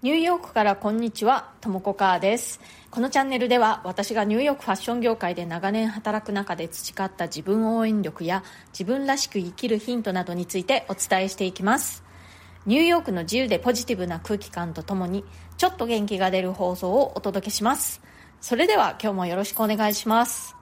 ニューヨークからこんにちは、ともこかーです。このチャンネルでは私がニューヨークファッション業界で長年働く中で培った自分応援力や自分らしく生きるヒントなどについてお伝えしていきます。ニューヨークの自由でポジティブな空気感とともにちょっと元気が出る放送をお届けします。それでは今日もよろしくお願いします。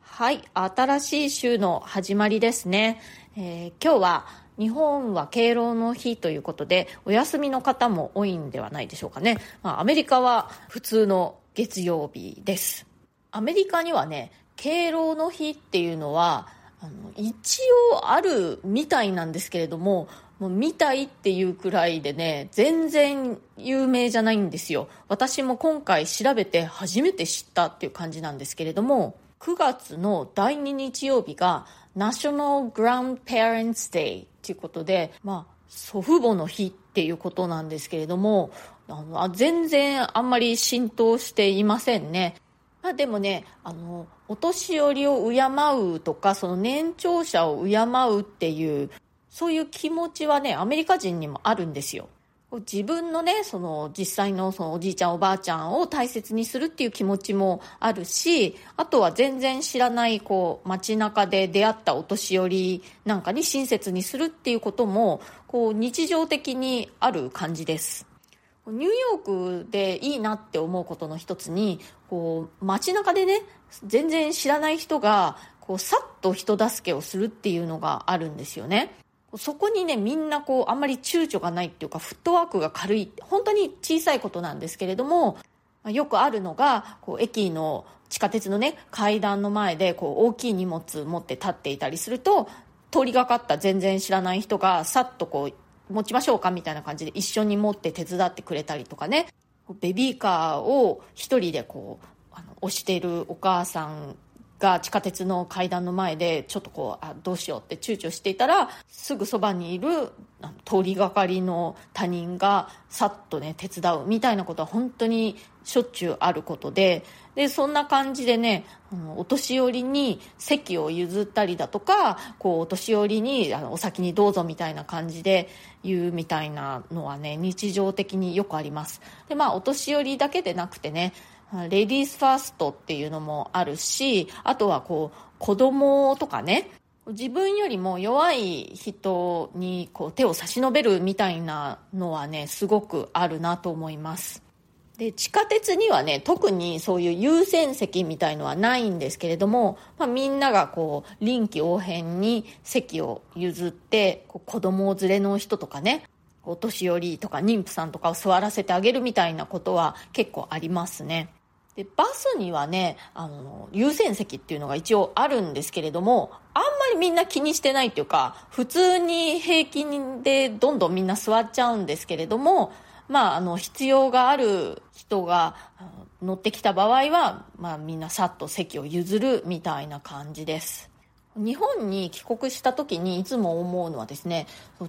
はい、新しい週の始まりですね。えー、今日は日本は敬老の日ということで、お休みの方も多いんではないでしょうかね。まあ、アメリカは普通の月曜日です。アメリカにはね、敬老の日っていうのは、あの一応あるみたいなんですけれども、もう見たいっていうくらいでね、全然有名じゃないんですよ。私も今回調べて初めて知ったっていう感じなんですけれども、9月の第2日曜日がナショナルグランペアレンツデイっていうことで、まあ、祖父母の日っていうことなんですけれども、あの全然あんまり浸透していませんね。まあ、でもね、あの、お年寄りを敬うとか、その年長者を敬うっていう、そういう気持ちはね、アメリカ人にもあるんですよ。自分のね、その実際のそのおじいちゃんおばあちゃんを大切にするっていう気持ちもあるし、あとは全然知らないこう街中で出会ったお年寄りなんかに親切にするっていうこともこう日常的にある感じです。ニューヨークでいいなって思うことの一つに、こう街中でね、全然知らない人がこうさっと人助けをするっていうのがあるんですよね。そこにね、みんなこう、あんまり躊躇がないっていうか、フットワークが軽い、本当に小さいことなんですけれども、よくあるのが、こう、駅の地下鉄のね、階段の前で、こう、大きい荷物持って立っていたりすると、通りがかった全然知らない人が、さっとこう、持ちましょうかみたいな感じで一緒に持って手伝ってくれたりとかね、ベビーカーを一人でこう、あの押しているお母さんが地下鉄の階段の前でちょっとこうあどうしようって躊躇していたらすぐそばにいる通りがかりの他人がさっとね手伝うみたいなことは本当にしょっちゅうあることででそんな感じでねお年寄りに席を譲ったりだとかこうお年寄りにあのお先にどうぞみたいな感じで言うみたいなのはね日常的によくあります。でまあお年寄りだけでなくてねレディースファーストっていうのもあるし、あとはこう、子供とかね、自分よりも弱い人にこう手を差し伸べるみたいなのはね、すごくあるなと思います。で、地下鉄にはね、特にそういう優先席みたいのはないんですけれども、まあ、みんながこう、臨機応変に席を譲って、こう子供連れの人とかね、お年寄りとか妊婦さんとかを座らせてあげるみたいなことは結構ありますね。でバスにはねあの優先席っていうのが一応あるんですけれどもあんまりみんな気にしてないっていうか普通に平均でどんどんみんな座っちゃうんですけれどもまあ、あの必要がある人が乗ってきた場合は、まあ、みんなさっと席を譲るみたいな感じです。日本に帰国した時にいつも思うのはですね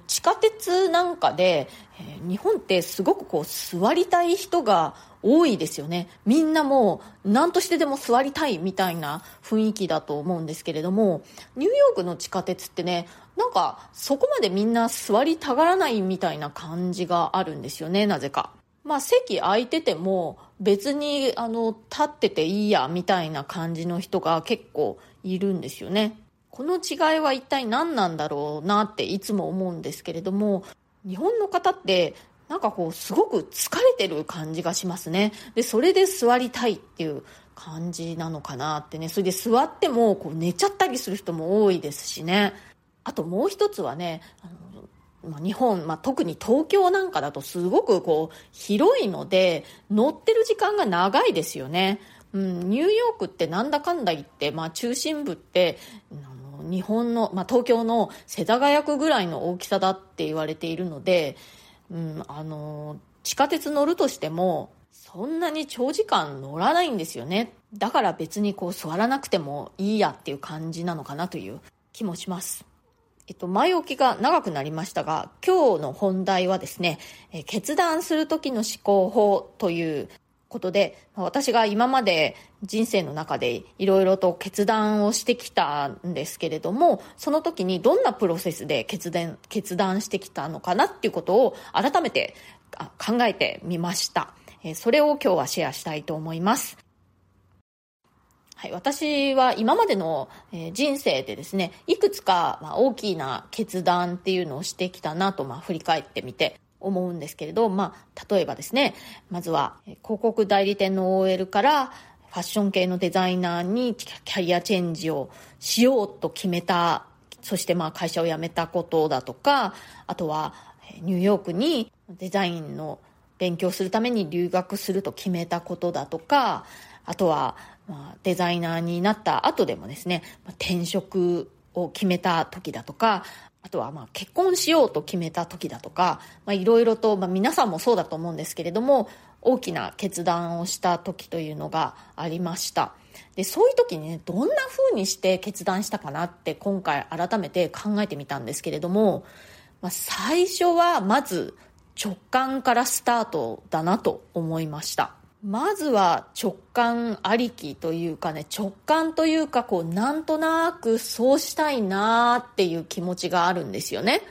地下鉄なんかで、えー、日本ってすごくこう座りたい人が多いですよねみんなもう何としてでも座りたいみたいな雰囲気だと思うんですけれどもニューヨークの地下鉄ってねなんかそこまでみんな座りたがらないみたいな感じがあるんですよねなぜか。まあ席空いてても別にあの立ってていいやみたいな感じの人が結構いるんですよね。この違いは一体何なんだろうなっていつも思うんですけれども日本の方ってなんかこう、すごく疲れてる感じがしますね。で、それで座りたいっていう感じなのかなってね。それで座っても、こう、寝ちゃったりする人も多いですしね。あともう一つはね、日本、まあ、特に東京なんかだとすごくこう、広いので、乗ってる時間が長いですよね。うん、ニューヨークってなんだかんだ言って、まあ、中心部って、日本の、まあ、東京の世田谷区ぐらいの大きさだって言われているので、うん、あの地下鉄乗るとしてもそんなに長時間乗らないんですよね。だから別にこう座らなくてもいいやっていう感じなのかなという気もします。えっと、前置きが長くなりましたが、今日の本題はですね、え決断する時の思考法ということで、私が今まで人生の中でいろいろと決断をしてきたんですけれども、その時にどんなプロセスで決断、決断してきたのかなっていうことを改めて考えてみました。それを今日はシェアしたいと思います。はい、私は今までの人生でですね、いくつか大きな決断っていうのをしてきたなと、ま、振り返ってみて思うんですけれど、まあ、例えばですね、まずは広告代理店の OL からファッション系のデザイナーにキャリアチェンジをしようと決めた、そしてまあ会社を辞めたことだとか、あとはニューヨークにデザインの勉強するために留学すると決めたことだとか、あとはまあ、デザイナーになった後でもですね、転職を決めた時だとか、あとはまあ結婚しようと決めた時だとか、まあ、いろいろと、まあ、皆さんもそうだと思うんですけれども、大きな決断をした時というのがありました。で、そういう時にね、どんな風にして決断したかなって今回改めて考えてみたんですけれども、まあ、最初はまず直感からスタートだなと思いました。まずは直感ありきというかね、直感というかこう、なんとなくそうしたいなっていう気持ちがあるんですよね。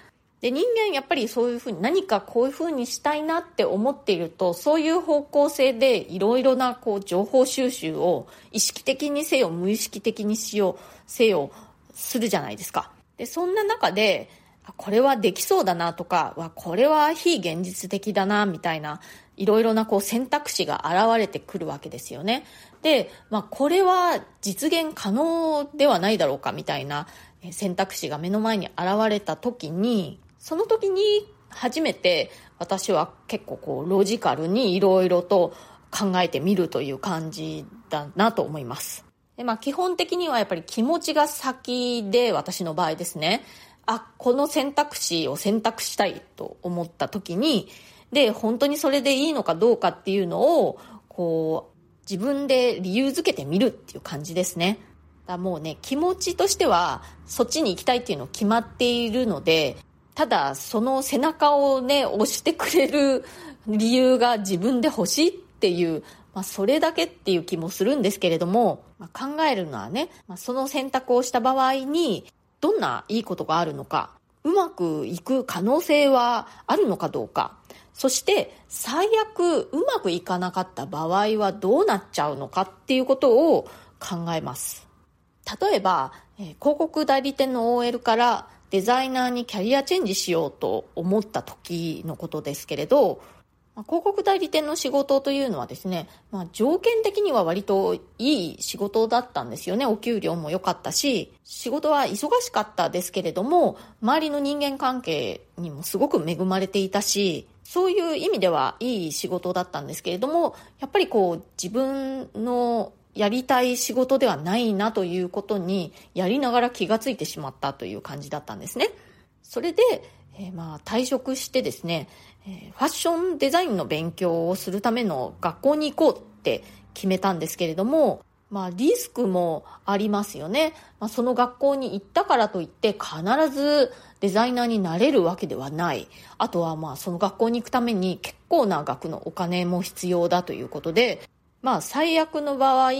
で、人間やっぱりそういうふうに何かこういうふうにしたいなって思っていると、そういう方向性でいろいろなこう情報収集を意識的にせよ、無意識的にしよう、せよ、するじゃないですか。で、そんな中で、これはできそうだなとか、これは非現実的だな、みたいな、いろいろなこう選択肢が現れてくるわけですよね。で、まあ、これは実現可能ではないだろうかみたいな選択肢が目の前に現れた時に、その時に初めて私は結構こうロジカルにいろいろと考えてみるという感じだなと思います。で、まあ基本的にはやっぱり気持ちが先で私の場合ですね。あ、この選択肢を選択したいと思った時に、で、本当にそれでいいのかどうかっていうのを、こう、自分で理由づけてみるっていう感じですね。だもうね、気持ちとしては、そっちに行きたいっていうの決まっているので、ただ、その背中をね、押してくれる理由が自分で欲しいっていう、まあ、それだけっていう気もするんですけれども、まあ、考えるのはね、まあ、その選択をした場合に、どんないいことがあるのか、うまくいく可能性はあるのかどうか、そして最悪うまくいかなかった場合はどうなっちゃうのかっていうことを考えます。例えば、広告代理店の OL からデザイナーにキャリアチェンジしようと思った時のことですけれど、広告代理店の仕事というのはですね、まあ、条件的には割といい仕事だったんですよね。お給料も良かったし、仕事は忙しかったですけれども、周りの人間関係にもすごく恵まれていたし、そういう意味ではいい仕事だったんですけれども、やっぱりこう自分のやりたい仕事ではないなということにやりながら気がついてしまったという感じだったんですね。それで、えー、まあ退職してですね、えー、ファッションデザインの勉強をするための学校に行こうって決めたんですけれども、まあリスクもありますよね。まあ、その学校に行ったからといって必ずデザイナーになれるわけではない。あとはまあその学校に行くために結構な額のお金も必要だということで、まあ最悪の場合、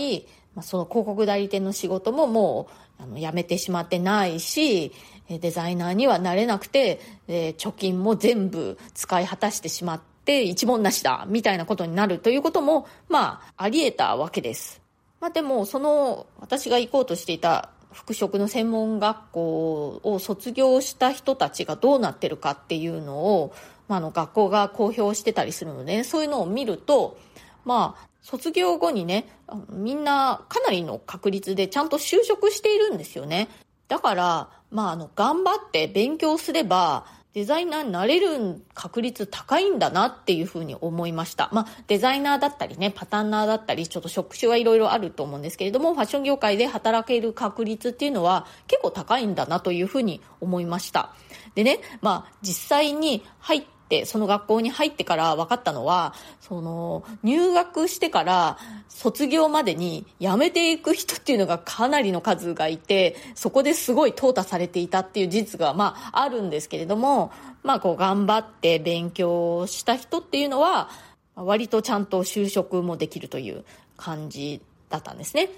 まあ、その広告代理店の仕事ももうあの辞めてしまってないし、デザイナーにはなれなくて、え貯金も全部使い果たしてしまって一文なしだみたいなことになるということも、まああり得たわけです。まあでもその私が行こうとしていた服飾の専門学校を卒業した人たちがどうなってるかっていうのを、まあ、の学校が公表してたりするので、ね、そういうのを見ると、まあ、卒業後にね、みんなかなりの確率でちゃんと就職しているんですよね。だから、まあ、あの、頑張って勉強すれば、デザイナーになれる確率高いんだなっていうふうに思いました。まあ、デザイナーだったりね、パターンナーだったり、ちょっと職種はいろいろあると思うんですけれども、ファッション業界で働ける確率っていうのは結構高いんだなというふうに思いました。でね、まあ、実際に入って、その学校に入ってから分かったのは、その、入学してから卒業までに辞めていく人っていうのがかなりの数がいて、そこですごい淘汰されていたっていう事実が、まあ、あるんですけれども、まあ、こう、頑張って勉強した人っていうのは、割とちゃんと就職もできるという感じだったんですね。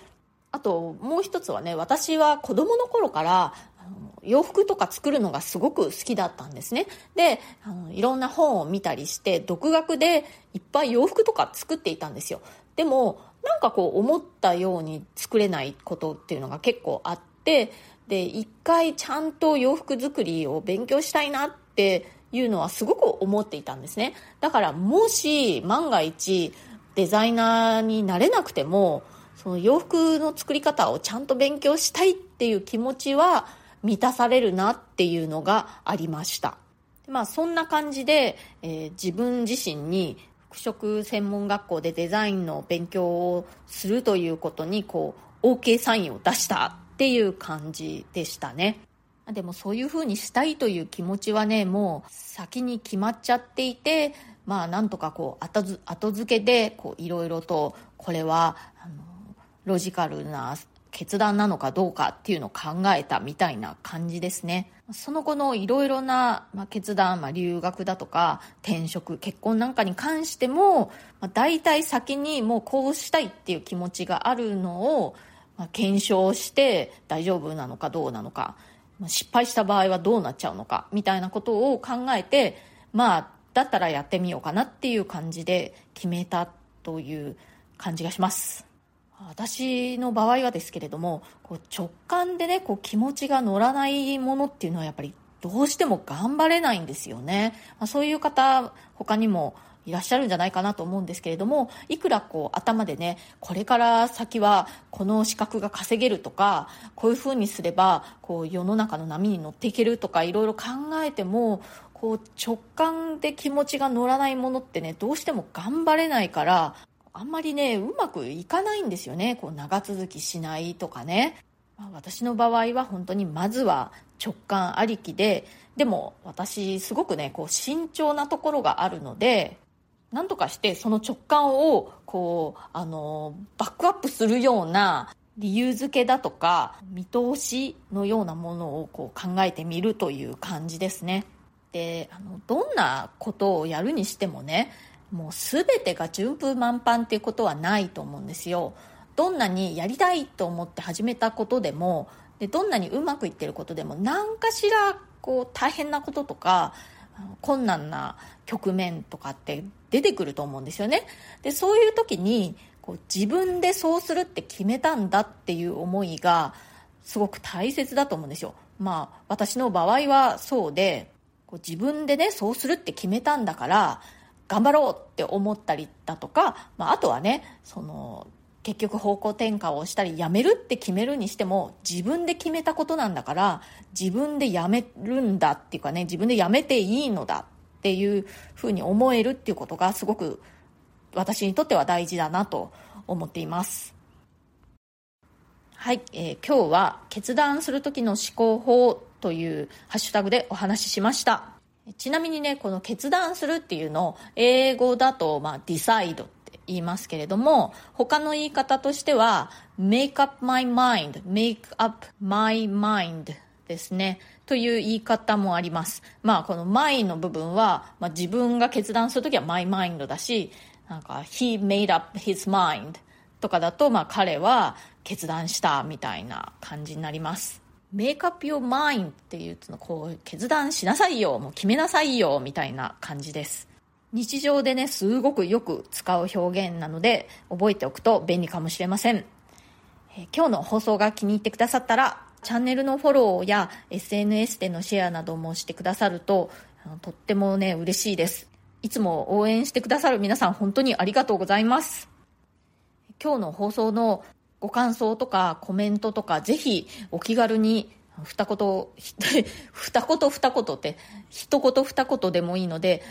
あともう一つはね、私は子供の頃から洋服とか作るのがすごく好きだったんですね。で、あのいろんな本を見たりして、独学でいっぱい洋服とか作っていたんですよ。でも、なんかこう思ったように作れないことっていうのが結構あって、で、一回ちゃんと洋服作りを勉強したいなっていうのはすごく思っていたんですね。だからもし万が一デザイナーになれなくても、その洋服の作り方をちゃんと勉強したいっていう気持ちは満たされるなっていうのがありました。まあそんな感じで、えー、自分自身に服飾専門学校でデザインの勉強をするということにこう OK サインを出したっていう感じでしたね。でもそういうふうにしたいという気持ちはね、もう先に決まっちゃっていて、まあなんとかこう後後付けでこういろいろとこれはあのロジカルな決断なのかどうかっていうのを考えたみたいな感じですね。その後のいろいろな、決断、まあ、留学だとか転職、結婚なんかに関しても、まあ、大体先にもうこうしたいっていう気持ちがあるのを、まあ、検証して大丈夫なのかどうなのか、まあ、失敗した場合はどうなっちゃうのかみたいなことを考えて、まあ、だったらやってみようかなっていう感じで決めたという感じがします。私の場合はですけれどもこう直感でねこう気持ちが乗らないものっていうのはやっぱりどうしても頑張れないんですよね、まあ、そういう方他にもいらっしゃるんじゃないかなと思うんですけれどもいくらこう頭でねこれから先はこの資格が稼げるとかこういうふうにすればこう世の中の波に乗っていけるとかいろいろ考えてもこう直感で気持ちが乗らないものってねどうしても頑張れないからあんまりね、うまくいかないんですよね。こう長続きしないとかね。まあ、私の場合は本当にまずは直感ありきで、でも私すごくね、こう慎重なところがあるので、なんとかしてその直感をこう、あの、バックアップするような理由付けだとか見通しのようなものをこう考えてみるという感じですね。で、あの、どんなことをやるにしてもね、もう全てが順風満帆っていうことはないと思うんですよ。どんなにやりたいと思って始めたことでもでどんなにうまくいってることでも何かしらこう大変なこととか困難な局面とかって出てくると思うんですよね。でそういう時にこう自分でそうするって決めたんだっていう思いがすごく大切だと思うんですよ。まあ私の場合はそうでこう自分でねそうするって決めたんだから頑張ろうって思ったりだとか、まあ、あとはねその結局方向転換をしたりやめるって決めるにしても自分で決めたことなんだから自分でやめるんだっていうかね自分でやめていいのだっていうふうに思えるっていうことがすごく私にとっては大事だなと思っています。はい、えー、今日は決断する時の思考法というハッシュタグでお話ししました。ちなみにね、この決断するっていうのを英語だと、まあ、decide って言いますけれども、他の言い方としては、make up my mind, make up my mind ですね。という言い方もあります。まあ、この my の部分は、まあ、自分が決断するときは my mind だし、なんか he made up his mind とかだと、まあ、彼は決断したみたいな感じになります。メイクアップ your mind っていうのこう決断しなさいよもう決めなさいよみたいな感じです。日常でねすごくよく使う表現なので覚えておくと便利かもしれません、え今日の放送が気に入ってくださったらチャンネルのフォローや SNS でのシェアなどもしてくださるととってもね嬉しいです。いつも応援してくださる皆さん本当にありがとうございます。今日の放送のご感想とかコメントとか、ぜひお気軽に二言、二言二言って、一言二言でもいいので、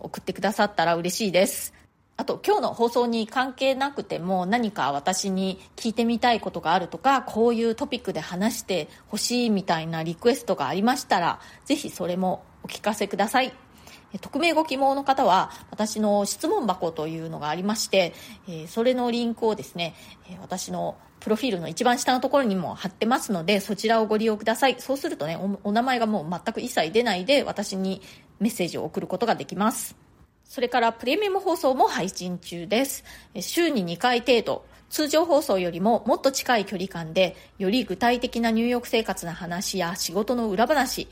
送ってくださったら嬉しいです。あと、今日の放送に関係なくても何か私に聞いてみたいことがあるとか、こういうトピックで話してほしいみたいなリクエストがありましたら、ぜひそれもお聞かせください。匿名ご希望の方は私の質問箱というのがありまして、えそれのリンクをですね、私のプロフィールの一番下のところにも貼ってますので、そちらをご利用ください。そうするとね、お名前がもう全く一切出ないで私にメッセージを送ることができます。それからプレミアム放送も配信中です。週に2回程度、通常放送よりももっと近い距離感で、より具体的なニューヨーク生活の話や仕事の裏話、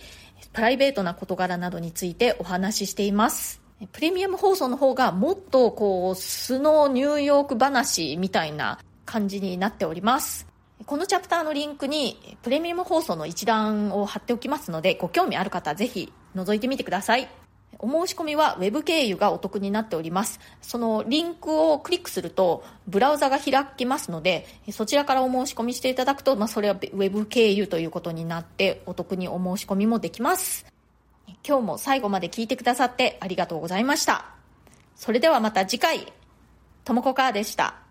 プライベートな事柄などについてお話ししています。プレミアム放送の方がもっとこう素のニューヨーク話みたいな感じになっております。このチャプターのリンクにプレミアム放送の一覧を貼っておきますのでご興味ある方はぜひ覗いてみてください。お申し込みは Web 経由がお得になっております。そのリンクをクリックすると、ブラウザが開きますので、そちらからお申し込みしていただくと、まあ、それは Web 経由ということになって、お得にお申し込みもできます。今日も最後まで聞いてくださってありがとうございました。それではまた次回、ともこかーでした。